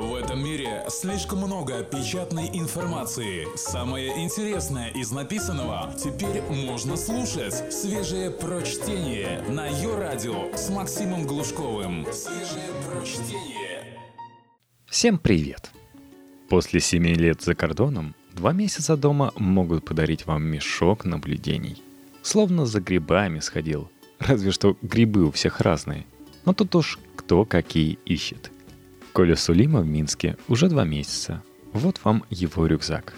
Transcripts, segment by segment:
В этом мире слишком много печатной информации. Самое интересное из написанного теперь можно слушать. Свежее прочтение на ее радио с Максимом Глушковым. Свежее прочтение. Всем привет! После семи лет за кордоном два месяца дома могут подарить вам мешок наблюдений. Словно за грибами сходил. Разве что грибы у всех разные. Но тут уж кто какие ищет – Коля Сулима в Минске уже два месяца. Вот вам его рюкзак.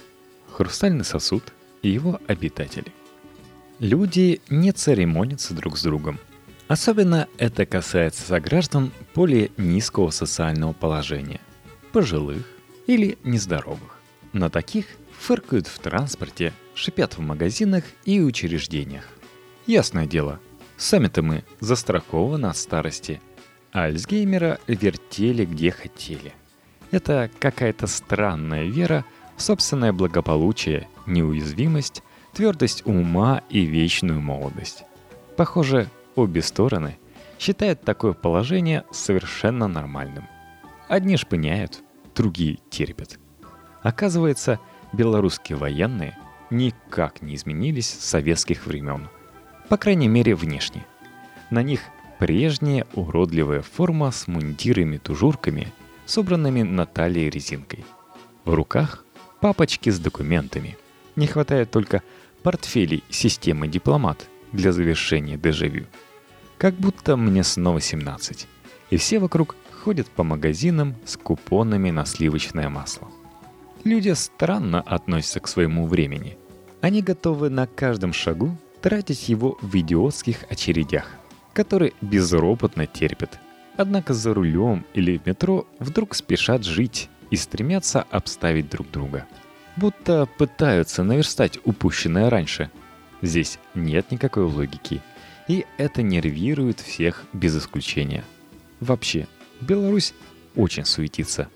Хрустальный сосуд и его обитатели. Люди не церемонятся друг с другом. Особенно это касается сограждан более низкого социального положения. Пожилых или нездоровых. На таких фыркают в транспорте, шипят в магазинах и учреждениях. Ясное дело, сами-то мы застрахованы от старости – Альцгеймера вертели где хотели. Это какая-то странная вера в собственное благополучие, неуязвимость, твердость ума и вечную молодость. Похоже, обе стороны считают такое положение совершенно нормальным. Одни шпыняют, другие терпят. Оказывается, белорусские военные никак не изменились с советских времен. По крайней мере, внешне. На них Прежняя уродливая форма с мундирами-тужурками, собранными на талии резинкой. В руках папочки с документами. Не хватает только портфелей системы «Дипломат» для завершения дежавю. Как будто мне снова 17. И все вокруг ходят по магазинам с купонами на сливочное масло. Люди странно относятся к своему времени. Они готовы на каждом шагу тратить его в идиотских очередях которые безропотно терпят. Однако за рулем или в метро вдруг спешат жить и стремятся обставить друг друга. Будто пытаются наверстать упущенное раньше. Здесь нет никакой логики. И это нервирует всех без исключения. Вообще, Беларусь очень суетится.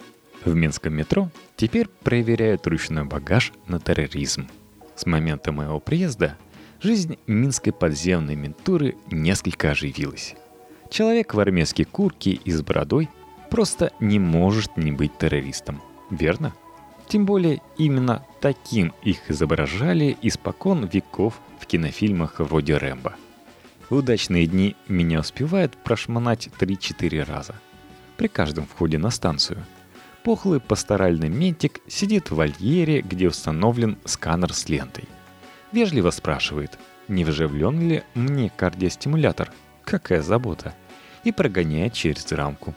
В Минском метро теперь проверяют ручной багаж на терроризм. С момента моего приезда жизнь минской подземной ментуры несколько оживилась. Человек в армейской куртке и с бородой просто не может не быть террористом, верно? Тем более именно таким их изображали испокон веков в кинофильмах вроде «Рэмбо». В удачные дни меня успевает прошмонать 3-4 раза. При каждом входе на станцию. Пухлый пасторальный ментик сидит в вольере, где установлен сканер с лентой. Вежливо спрашивает, не вживлен ли мне кардиостимулятор, какая забота, и прогоняет через рамку.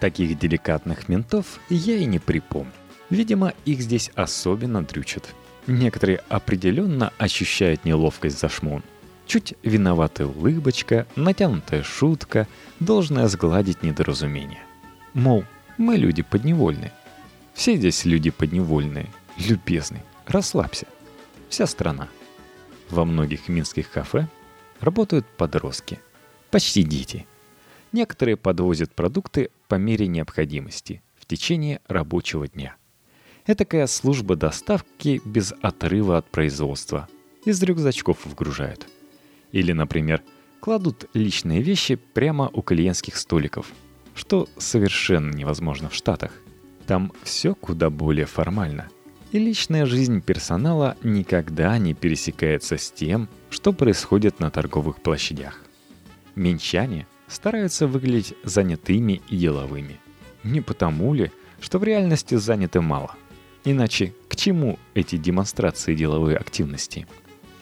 Таких деликатных ментов я и не припомню. Видимо, их здесь особенно дрючат. Некоторые определенно ощущают неловкость за шмон. Чуть виноватая улыбочка, натянутая шутка, должная сгладить недоразумение. Мол, мы люди подневольные. Все здесь люди подневольные. Любезный, расслабься вся страна. Во многих минских кафе работают подростки, почти дети. Некоторые подвозят продукты по мере необходимости в течение рабочего дня. Этакая служба доставки без отрыва от производства. Из рюкзачков вгружают. Или, например, кладут личные вещи прямо у клиентских столиков, что совершенно невозможно в Штатах. Там все куда более формально и личная жизнь персонала никогда не пересекается с тем, что происходит на торговых площадях. Минчане стараются выглядеть занятыми и деловыми. Не потому ли, что в реальности заняты мало. Иначе к чему эти демонстрации деловой активности?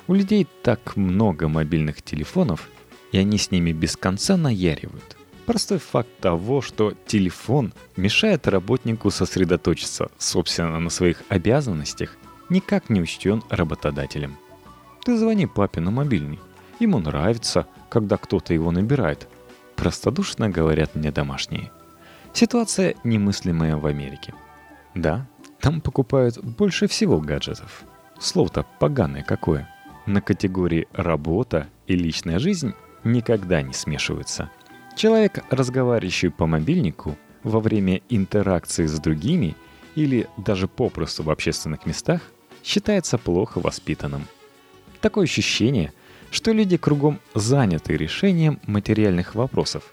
У людей так много мобильных телефонов, и они с ними без конца наяривают – Простой факт того, что телефон мешает работнику сосредоточиться, собственно, на своих обязанностях, никак не учтен работодателем. Ты звони папе на мобильный. Ему нравится, когда кто-то его набирает. Простодушно говорят мне домашние. Ситуация немыслимая в Америке. Да, там покупают больше всего гаджетов. Слово-то поганое какое. На категории «работа» и «личная жизнь» никогда не смешиваются – Человек, разговаривающий по мобильнику во время интеракции с другими или даже попросту в общественных местах, считается плохо воспитанным. Такое ощущение, что люди кругом заняты решением материальных вопросов,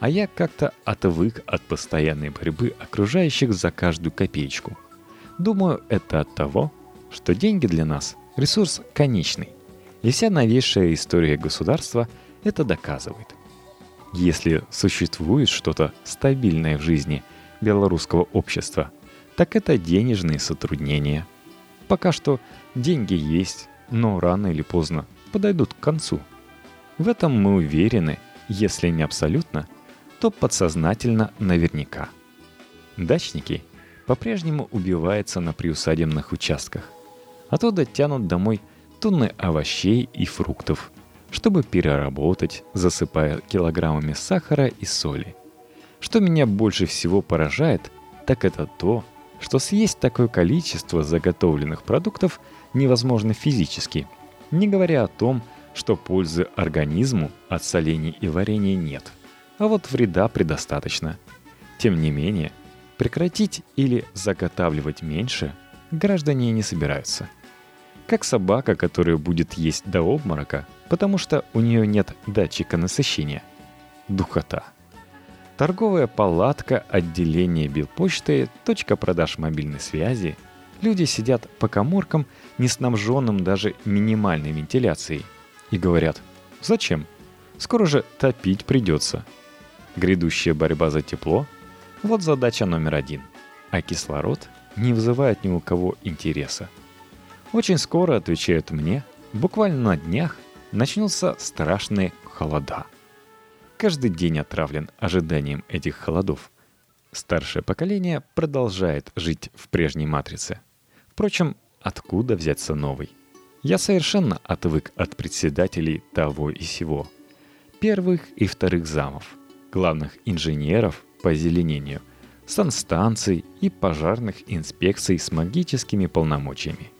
а я как-то отвык от постоянной борьбы окружающих за каждую копеечку. Думаю, это от того, что деньги для нас – ресурс конечный. И вся новейшая история государства это доказывает. Если существует что-то стабильное в жизни белорусского общества, так это денежные сотруднения. Пока что деньги есть, но рано или поздно подойдут к концу. В этом мы уверены, если не абсолютно, то подсознательно наверняка. Дачники по-прежнему убиваются на приусадебных участках, а то дотянут домой тонны овощей и фруктов, чтобы переработать, засыпая килограммами сахара и соли. Что меня больше всего поражает, так это то, что съесть такое количество заготовленных продуктов невозможно физически, не говоря о том, что пользы организму от солений и варенья нет, а вот вреда предостаточно. Тем не менее, прекратить или заготавливать меньше граждане не собираются. Как собака, которая будет есть до обморока, потому что у нее нет датчика насыщения. Духота. Торговая палатка, отделение Белпочты, точка продаж мобильной связи. Люди сидят по коморкам, не снабженным даже минимальной вентиляцией. И говорят, зачем? Скоро же топить придется. Грядущая борьба за тепло – вот задача номер один. А кислород не вызывает ни у кого интереса. Очень скоро, отвечают мне, буквально на днях, начнутся страшные холода – каждый день отравлен ожиданием этих холодов. Старшее поколение продолжает жить в прежней матрице. Впрочем, откуда взяться новый? Я совершенно отвык от председателей того и сего. Первых и вторых замов, главных инженеров по озеленению, санстанций и пожарных инспекций с магическими полномочиями.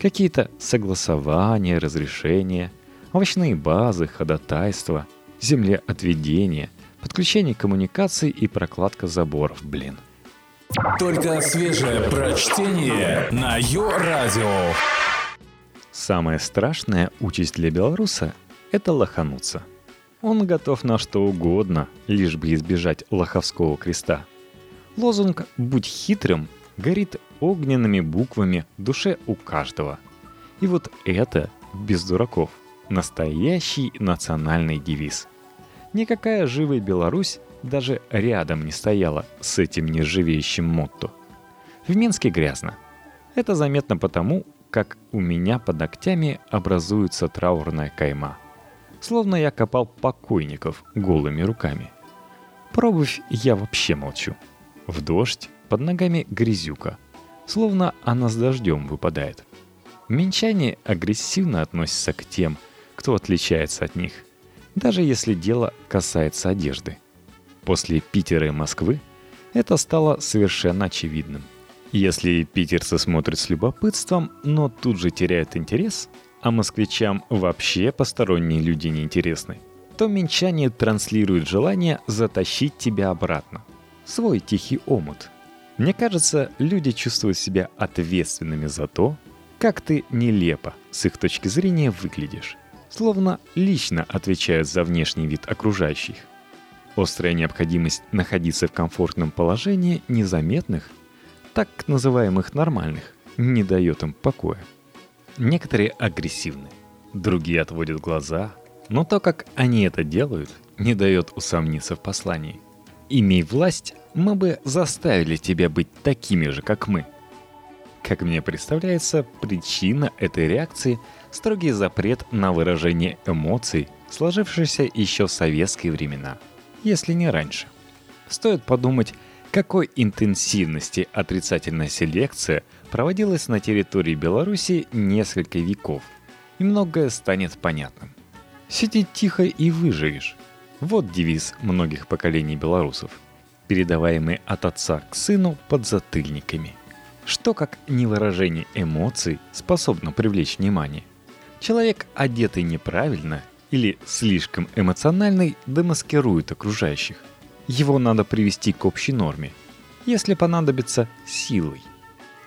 Какие-то согласования, разрешения, овощные базы, ходатайства – землеотведение, подключение коммуникаций и прокладка заборов, блин. Только свежее прочтение на Йо-Радио. Самая страшная участь для белоруса – это лохануться. Он готов на что угодно, лишь бы избежать лоховского креста. Лозунг «Будь хитрым» горит огненными буквами в душе у каждого. И вот это, без дураков – Настоящий национальный девиз. Никакая живая Беларусь даже рядом не стояла с этим нержавеющим мотто. В Минске грязно. Это заметно потому, как у меня под ногтями образуется траурная кайма. Словно я копал покойников голыми руками. Про обувь я вообще молчу. В дождь под ногами грязюка. Словно она с дождем выпадает. Минчане агрессивно относятся к тем, кто отличается от них, даже если дело касается одежды. После Питера и Москвы это стало совершенно очевидным. Если питерцы смотрят с любопытством, но тут же теряют интерес, а москвичам вообще посторонние люди не интересны, то минчане транслируют желание затащить тебя обратно. Свой тихий омут. Мне кажется, люди чувствуют себя ответственными за то, как ты нелепо, с их точки зрения, выглядишь словно лично отвечают за внешний вид окружающих. Острая необходимость находиться в комфортном положении незаметных, так называемых нормальных, не дает им покоя. Некоторые агрессивны, другие отводят глаза, но то, как они это делают, не дает усомниться в послании. Имей власть, мы бы заставили тебя быть такими же, как мы. Как мне представляется, причина этой реакции – строгий запрет на выражение эмоций, сложившийся еще в советские времена, если не раньше. Стоит подумать, какой интенсивности отрицательная селекция проводилась на территории Беларуси несколько веков, и многое станет понятным. Сиди тихо и выживешь. Вот девиз многих поколений белорусов, передаваемый от отца к сыну под затыльниками. Что как невыражение эмоций способно привлечь внимание – Человек, одетый неправильно или слишком эмоциональный, демаскирует окружающих. Его надо привести к общей норме, если понадобится силой.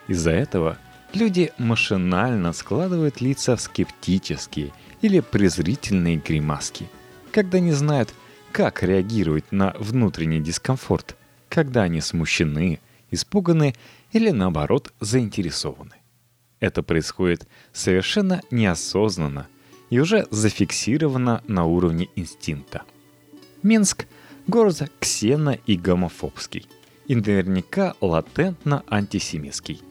Из-за этого люди машинально складывают лица в скептические или презрительные гримаски, когда не знают, как реагируют на внутренний дискомфорт, когда они смущены, испуганы или наоборот заинтересованы. Это происходит совершенно неосознанно и уже зафиксировано на уровне инстинкта. Минск – город ксено- и гомофобский, и наверняка латентно антисемитский.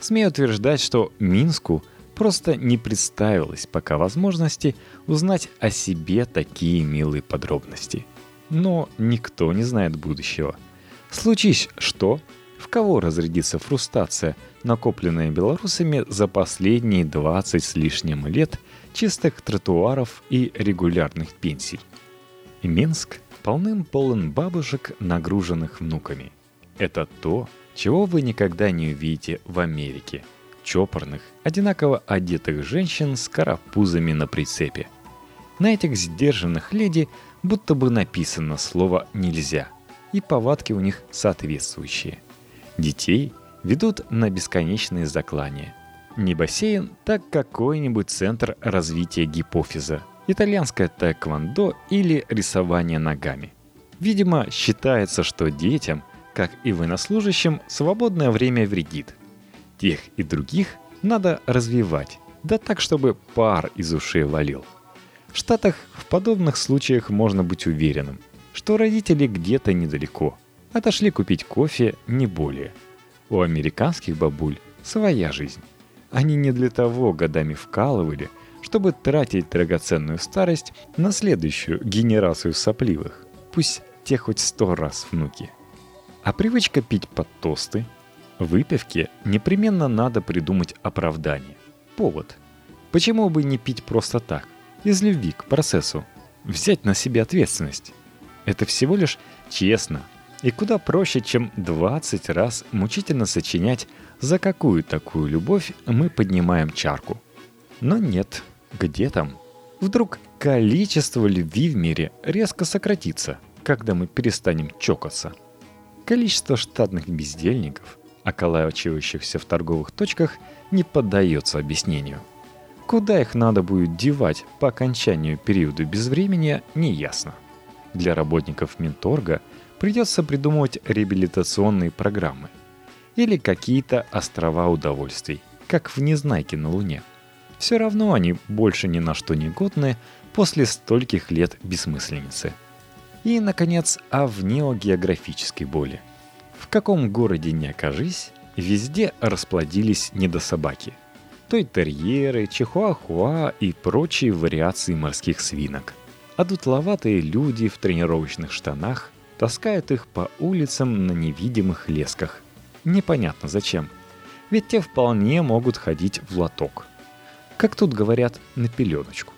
Смею утверждать, что Минску просто не представилось пока возможности узнать о себе такие милые подробности. Но никто не знает будущего. Случись что, в кого разрядится фрустрация, накопленная белорусами за последние 20 с лишним лет чистых тротуаров и регулярных пенсий. Минск полным-полон бабушек, нагруженных внуками. Это то, чего вы никогда не увидите в Америке. Чопорных, одинаково одетых женщин с карапузами на прицепе. На этих сдержанных леди будто бы написано слово «нельзя», и повадки у них соответствующие. Детей ведут на бесконечные заклания. Не бассейн, так какой-нибудь центр развития гипофиза, итальянское тэквондо или рисование ногами. Видимо, считается, что детям, как и военнослужащим, свободное время вредит. Тех и других надо развивать, да так, чтобы пар из ушей валил. В Штатах в подобных случаях можно быть уверенным, что родители где-то недалеко, отошли купить кофе не более. У американских бабуль своя жизнь. Они не для того годами вкалывали, чтобы тратить драгоценную старость на следующую генерацию сопливых. Пусть те хоть сто раз внуки. А привычка пить под тосты, выпивке непременно надо придумать оправдание. Повод. Почему бы не пить просто так, из любви к процессу? Взять на себя ответственность. Это всего лишь честно, и куда проще, чем 20 раз мучительно сочинять, за какую такую любовь мы поднимаем чарку. Но нет, где там? Вдруг количество любви в мире резко сократится, когда мы перестанем чокаться. Количество штатных бездельников, околачивающихся в торговых точках, не поддается объяснению. Куда их надо будет девать по окончанию периода безвремени, неясно. Для работников Минторга – придется придумывать реабилитационные программы. Или какие-то острова удовольствий, как в Незнайке на Луне. Все равно они больше ни на что не годны после стольких лет бессмысленицы. И, наконец, о внеогеографической боли. Каком городе не окажись, везде расплодились недособаки. То и терьеры, чихуахуа и прочие вариации морских свинок. А дутловатые люди в тренировочных штанах таскают их по улицам на невидимых лесках. Непонятно зачем. Ведь те вполне могут ходить в лоток. Как тут говорят, на пеленочку.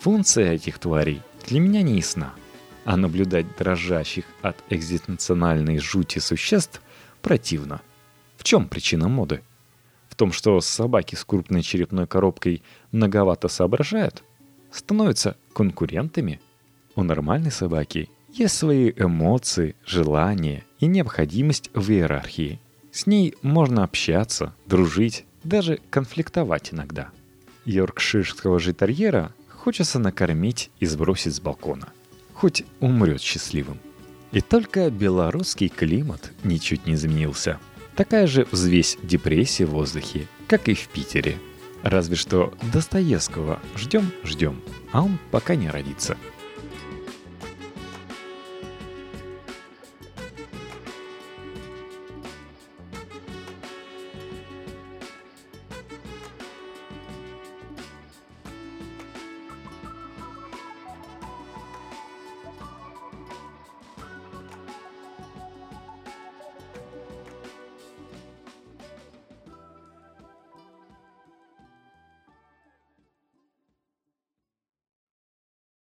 Функция этих тварей для меня не ясна. А наблюдать дрожащих от экзистенциональной жути существ противно. В чем причина моды? В том, что собаки с крупной черепной коробкой многовато соображают? Становятся конкурентами? У нормальной собаки есть свои эмоции, желания и необходимость в иерархии. С ней можно общаться, дружить, даже конфликтовать иногда. Йоркширского же терьера хочется накормить и сбросить с балкона. Хоть умрет счастливым. И только белорусский климат ничуть не изменился. Такая же взвесь депрессии в воздухе, как и в Питере. Разве что Достоевского ждем-ждем, а он пока не родится.